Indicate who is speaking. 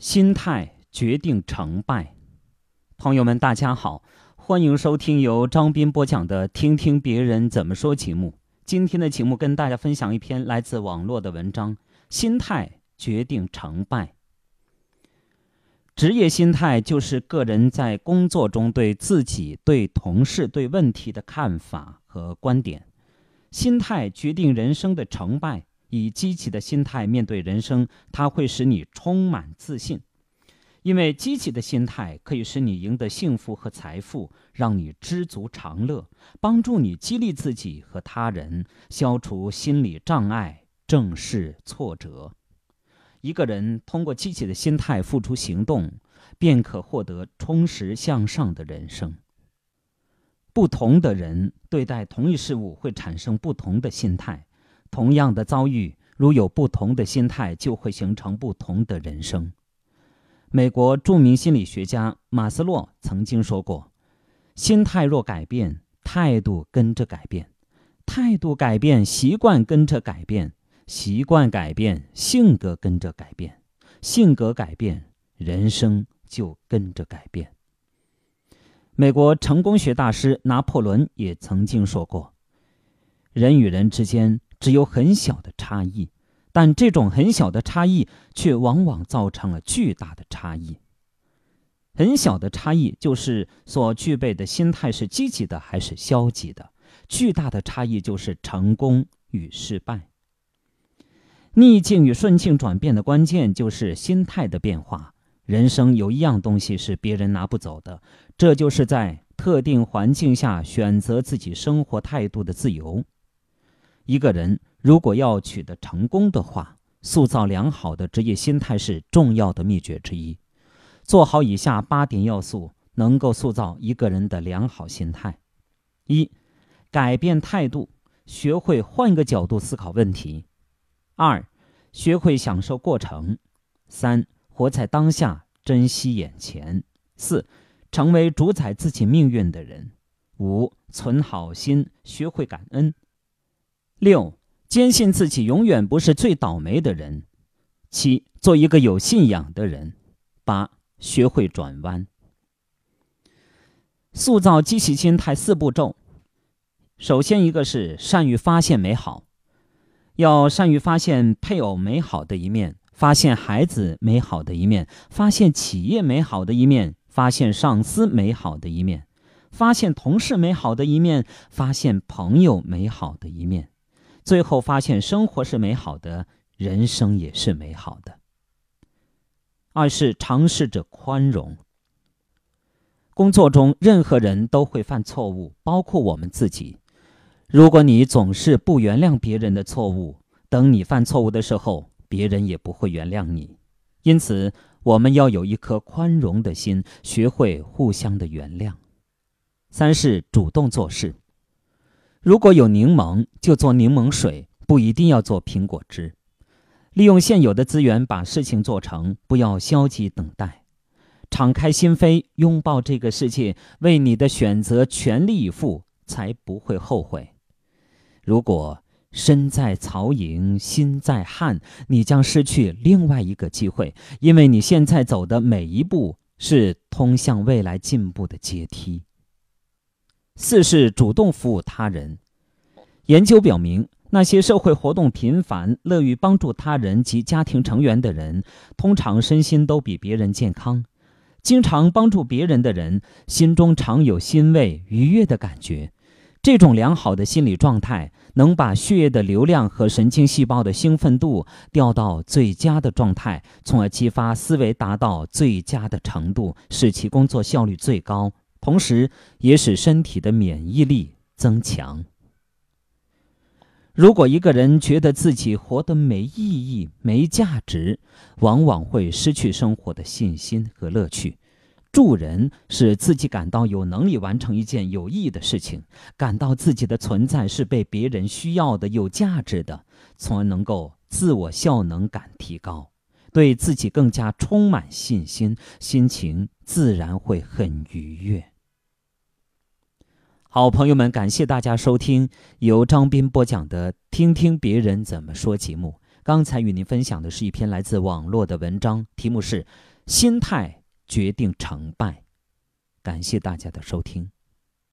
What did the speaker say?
Speaker 1: 心态决定成败。朋友们，大家好，欢迎收听由张斌播讲的《听听别人怎么说》节目。今天的节目跟大家分享一篇来自网络的文章：心态决定成败。职业心态就是个人在工作中对自己、对同事、对问题的看法和观点。心态决定人生的成败。以积极的心态面对人生，它会使你充满自信，因为积极的心态可以使你赢得幸福和财富，让你知足常乐，帮助你激励自己和他人，消除心理障碍，正视挫折。一个人通过积极的心态付出行动，便可获得充实向上的人生。不同的人对待同一事物会产生不同的心态。同样的遭遇，如有不同的心态，就会形成不同的人生。美国著名心理学家马斯洛曾经说过：“心态若改变，态度跟着改变；态度改变，习惯跟着改变；习惯改变，性格跟着改变；性格改变，人生就跟着改变。”美国成功学大师拿破仑也曾经说过：“人与人之间。”只有很小的差异，但这种很小的差异却往往造成了巨大的差异。很小的差异就是所具备的心态是积极的还是消极的；巨大的差异就是成功与失败。逆境与顺境转变的关键就是心态的变化。人生有一样东西是别人拿不走的，这就是在特定环境下选择自己生活态度的自由。一个人如果要取得成功的话，塑造良好的职业心态是重要的秘诀之一。做好以下八点要素，能够塑造一个人的良好心态：一、改变态度，学会换个角度思考问题；二、学会享受过程；三、活在当下，珍惜眼前；四、成为主宰自己命运的人；五、存好心，学会感恩。六，坚信自己永远不是最倒霉的人；七，做一个有信仰的人；八，学会转弯。塑造积极心态四步骤：首先，一个是善于发现美好，要善于发现配偶美好的一面，发现孩子美好的一面，发现企业美好的一面，发现上司美好的一面，发现同事美好的一面，发现朋友美好的一面。最后发现，生活是美好的，人生也是美好的。二是尝试着宽容。工作中，任何人都会犯错误，包括我们自己。如果你总是不原谅别人的错误，等你犯错误的时候，别人也不会原谅你。因此，我们要有一颗宽容的心，学会互相的原谅。三是主动做事。如果有柠檬，就做柠檬水，不一定要做苹果汁。利用现有的资源把事情做成，不要消极等待。敞开心扉，拥抱这个世界，为你的选择全力以赴，才不会后悔。如果身在曹营心在汉，你将失去另外一个机会，因为你现在走的每一步是通向未来进步的阶梯。四是主动服务他人。研究表明，那些社会活动频繁、乐于帮助他人及家庭成员的人，通常身心都比别人健康。经常帮助别人的人，心中常有欣慰、愉悦的感觉。这种良好的心理状态，能把血液的流量和神经细胞的兴奋度调到最佳的状态，从而激发思维达到最佳的程度，使其工作效率最高。同时，也使身体的免疫力增强。如果一个人觉得自己活得没意义、没价值，往往会失去生活的信心和乐趣。助人使自己感到有能力完成一件有意义的事情，感到自己的存在是被别人需要的、有价值的，从而能够自我效能感提高，对自己更加充满信心，心情自然会很愉悦。好朋友们，感谢大家收听由张斌播讲的《听听别人怎么说》节目。刚才与您分享的是一篇来自网络的文章，题目是《心态决定成败。感谢大家的收听。